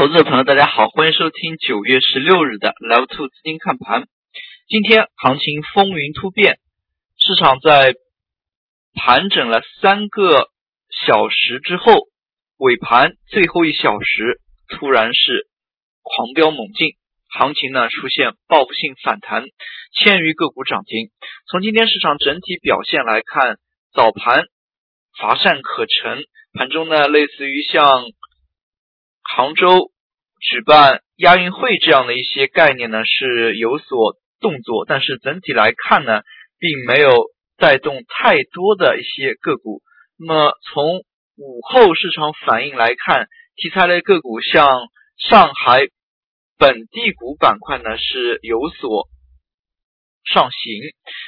投资者朋友，大家好，欢迎收听九月十六日的 Live Two 资金看盘。今天行情风云突变，市场在盘整了三个小时之后，尾盘最后一小时突然是狂飙猛进，行情呢出现报复性反弹，千余个股涨停。从今天市场整体表现来看，早盘乏善可陈，盘中呢类似于像。杭州举办亚运会这样的一些概念呢是有所动作，但是整体来看呢，并没有带动太多的一些个股。那么从午后市场反应来看，题材类个股像上海本地股板块呢是有所上行，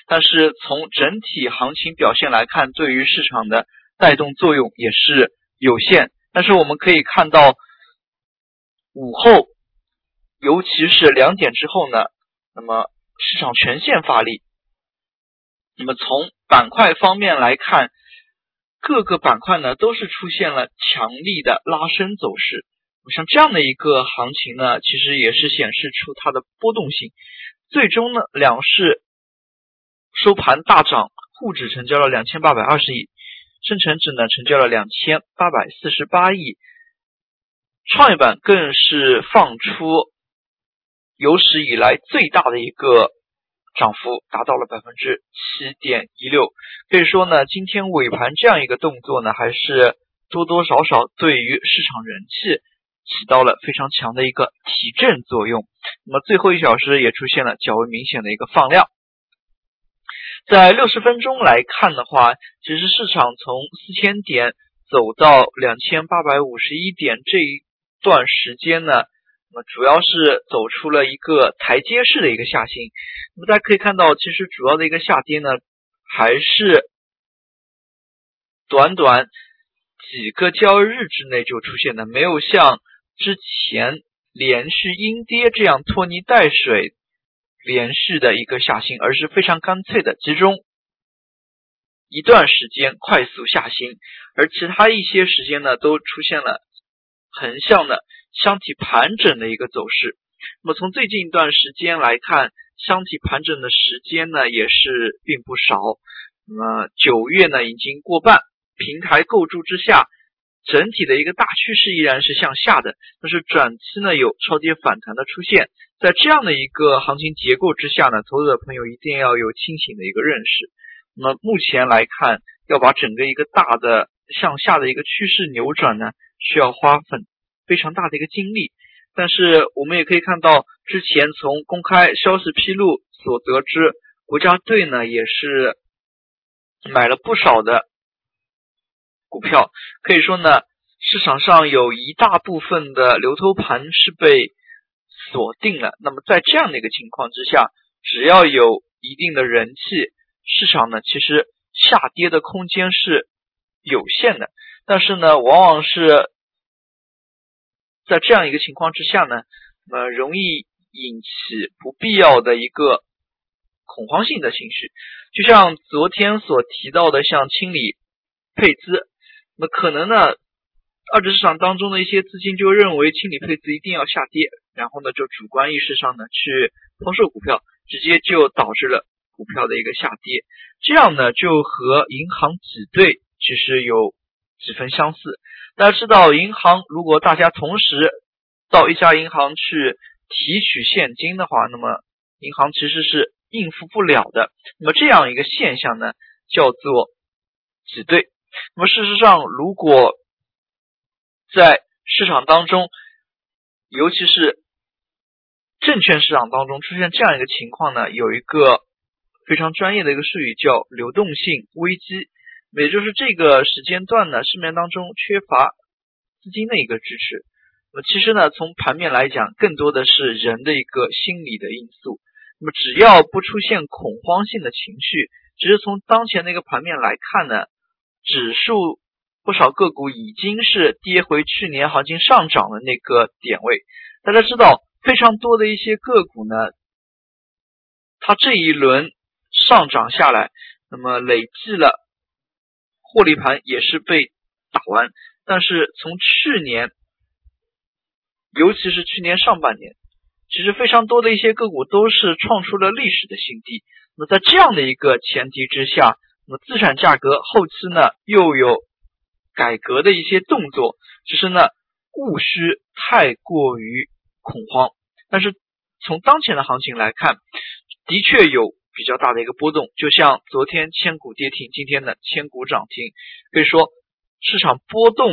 但是从整体行情表现来看，对于市场的带动作用也是有限。但是我们可以看到。午后，尤其是两点之后呢，那么市场全线发力。那么从板块方面来看，各个板块呢都是出现了强力的拉升走势。像这样的一个行情呢，其实也是显示出它的波动性。最终呢，两市收盘大涨，沪指成交了两千八百二十亿，深成指呢成交了两千八百四十八亿。创业板更是放出有史以来最大的一个涨幅，达到了百分之七点一六。可以说呢，今天尾盘这样一个动作呢，还是多多少少对于市场人气起到了非常强的一个提振作用。那么最后一小时也出现了较为明显的一个放量。在六十分钟来看的话，其实市场从四千点走到两千八百五十一点这一。段时间呢，那么主要是走出了一个台阶式的一个下行。那么大家可以看到，其实主要的一个下跌呢，还是短短几个交易日之内就出现的，没有像之前连续阴跌这样拖泥带水连续的一个下行，而是非常干脆的集中一段时间快速下行，而其他一些时间呢，都出现了。横向的箱体盘整的一个走势。那么从最近一段时间来看，箱体盘整的时间呢也是并不少。那么九月呢已经过半，平台构筑之下，整体的一个大趋势依然是向下的。但是短期呢有超跌反弹的出现，在这样的一个行情结构之下呢，投资者朋友一定要有清醒的一个认识。那么目前来看，要把整个一个大的向下的一个趋势扭转呢？需要花很非常大的一个精力，但是我们也可以看到，之前从公开消息披露所得知，国家队呢也是买了不少的股票，可以说呢，市场上有一大部分的流通盘是被锁定了。那么在这样的一个情况之下，只要有一定的人气，市场呢其实下跌的空间是有限的。但是呢，往往是。在这样一个情况之下呢，那么容易引起不必要的一个恐慌性的情绪，就像昨天所提到的，像清理配资，那可能呢，二级市场当中的一些资金就认为清理配资一定要下跌，然后呢，就主观意识上呢去抛售股票，直接就导致了股票的一个下跌，这样呢就和银行挤兑其实有几分相似。大家知道，银行如果大家同时到一家银行去提取现金的话，那么银行其实是应付不了的。那么这样一个现象呢，叫做挤兑。那么事实上，如果在市场当中，尤其是证券市场当中出现这样一个情况呢，有一个非常专业的一个术语叫流动性危机。也就是这个时间段呢，市面当中缺乏资金的一个支持。那么其实呢，从盘面来讲，更多的是人的一个心理的因素。那么只要不出现恐慌性的情绪，其实从当前的一个盘面来看呢，指数不少个股已经是跌回去年行情上涨的那个点位。大家知道，非常多的一些个股呢，它这一轮上涨下来，那么累计了。获利盘也是被打完，但是从去年尤其是去年上半年，其实非常多的一些个股都是创出了历史的新低。那在这样的一个前提之下，那么资产价格后期呢又有改革的一些动作，只是呢务需太过于恐慌。但是从当前的行情来看，的确有比较大的一个波动。就像昨天千股跌停，今天呢千股涨停，可以说市场波动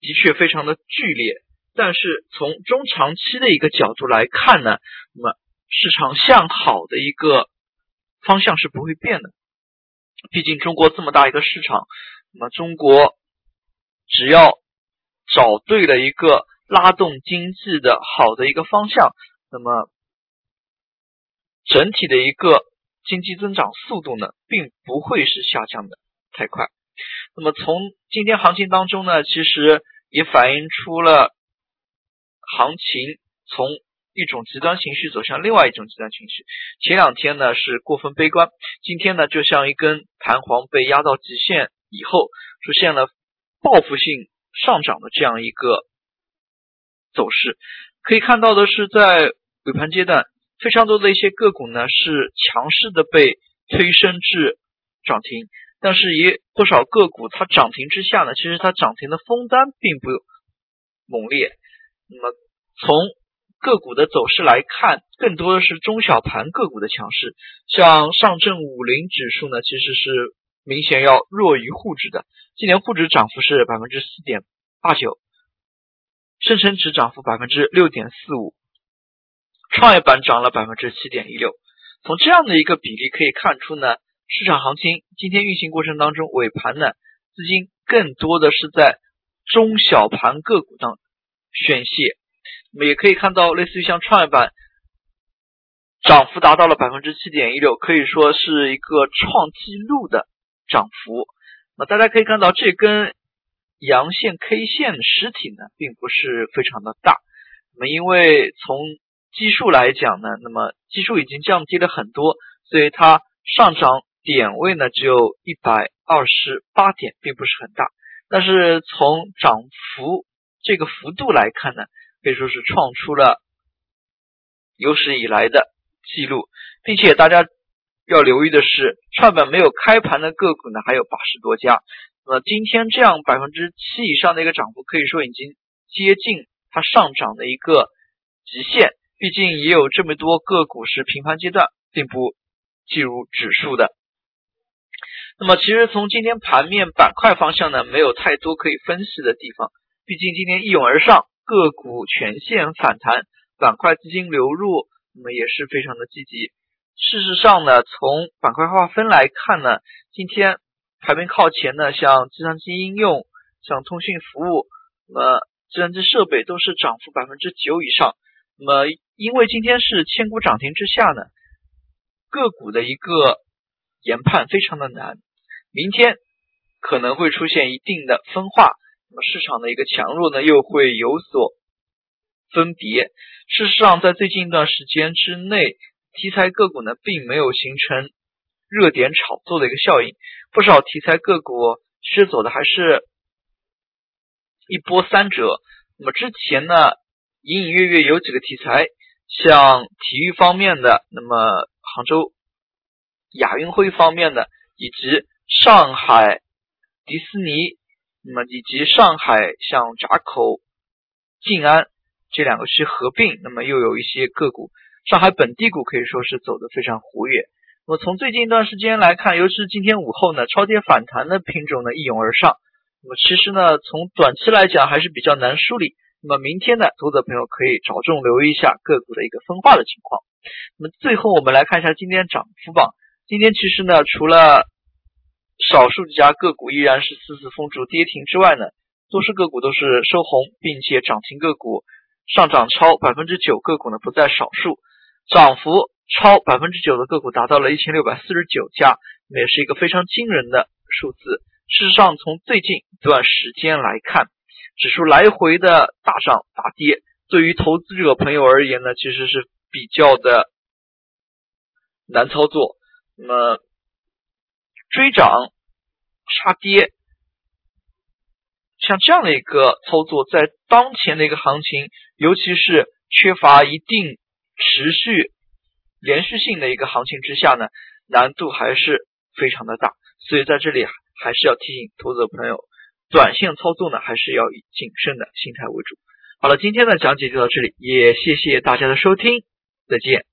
的确非常的剧烈。但是从中长期的一个角度来看呢，那么市场向好的一个方向是不会变的。毕竟中国这么大一个市场，那么中国只要找对了一个拉动经济的好的一个方向，那么整体的一个经济增长速度呢，并不会是下降的太快。那么从今天行情当中呢，其实也反映出了。行情从一种极端情绪走向另外一种极端情绪。前两天呢是过分悲观，今天呢就像一根弹簧被压到极限以后，出现了报复性上涨的这样一个走势。可以看到的是，在尾盘阶段，非常多的一些个股呢是强势的被推升至涨停，但是也不少个股它涨停之下呢，其实它涨停的封单并不猛烈。那么从个股的走势来看，更多的是中小盘个股的强势。像上证五零指数呢，其实是明显要弱于沪指的。今年沪指涨幅是百分之四点八九，深成指涨幅百分之六点四五，创业板涨了百分之七点一六。从这样的一个比例可以看出呢，市场行情今天运行过程当中，尾盘呢资金更多的是在中小盘个股当。宣泄，那么也可以看到，类似于像创业板涨幅达到了百分之七点一六，可以说是一个创纪录的涨幅。那大家可以看到，这根阳线 K 线实体呢，并不是非常的大。那么因为从基数来讲呢，那么基数已经降低了很多，所以它上涨点位呢只有一百二十八点，并不是很大。但是从涨幅，这个幅度来看呢，可以说是创出了有史以来的记录，并且大家要留意的是，创板没有开盘的个股呢还有八十多家。那么今天这样百分之七以上的一个涨幅，可以说已经接近它上涨的一个极限。毕竟也有这么多个股是平盘阶段，并不计入指数的。那么其实从今天盘面板块方向呢，没有太多可以分析的地方。毕竟今天一涌而上，个股全线反弹，板块资金流入，那么也是非常的积极。事实上呢，从板块划分来看呢，今天排名靠前的，像计算机应用、像通讯服务，那计算机设备都是涨幅百分之九以上。那么因为今天是千股涨停之下呢，个股的一个研判非常的难，明天可能会出现一定的分化。那么市场的一个强弱呢，又会有所分别。事实上，在最近一段时间之内，题材个股呢，并没有形成热点炒作的一个效应。不少题材个股其实走的还是一波三折。那么之前呢，隐隐约约有几个题材，像体育方面的，那么杭州亚运会方面的，以及上海迪士尼。那么以及上海像闸口、静安这两个区合并，那么又有一些个股，上海本地股可以说是走得非常活跃。那么从最近一段时间来看，尤其是今天午后呢，超跌反弹的品种呢一涌而上。那么其实呢，从短期来讲还是比较难梳理。那么明天呢，投资者朋友可以着重留意一下个股的一个分化的情况。那么最后我们来看一下今天涨幅榜。今天其实呢，除了少数几家个股依然是四次封住跌停之外呢，多数个股都是收红，并且涨停个股上涨超百分之九个股呢不在少数，涨幅超百分之九的个股达到了一千六百四十九家，也是一个非常惊人的数字。事实上，从最近一段时间来看，指数来回的大上大跌，对于投资者朋友而言呢，其实是比较的难操作。那么。追涨杀跌像这样的一个操作，在当前的一个行情，尤其是缺乏一定持续连续性的一个行情之下呢，难度还是非常的大。所以在这里还是要提醒投资者朋友，短线操作呢，还是要以谨慎的心态为主。好了，今天的讲解就到这里，也谢谢大家的收听，再见。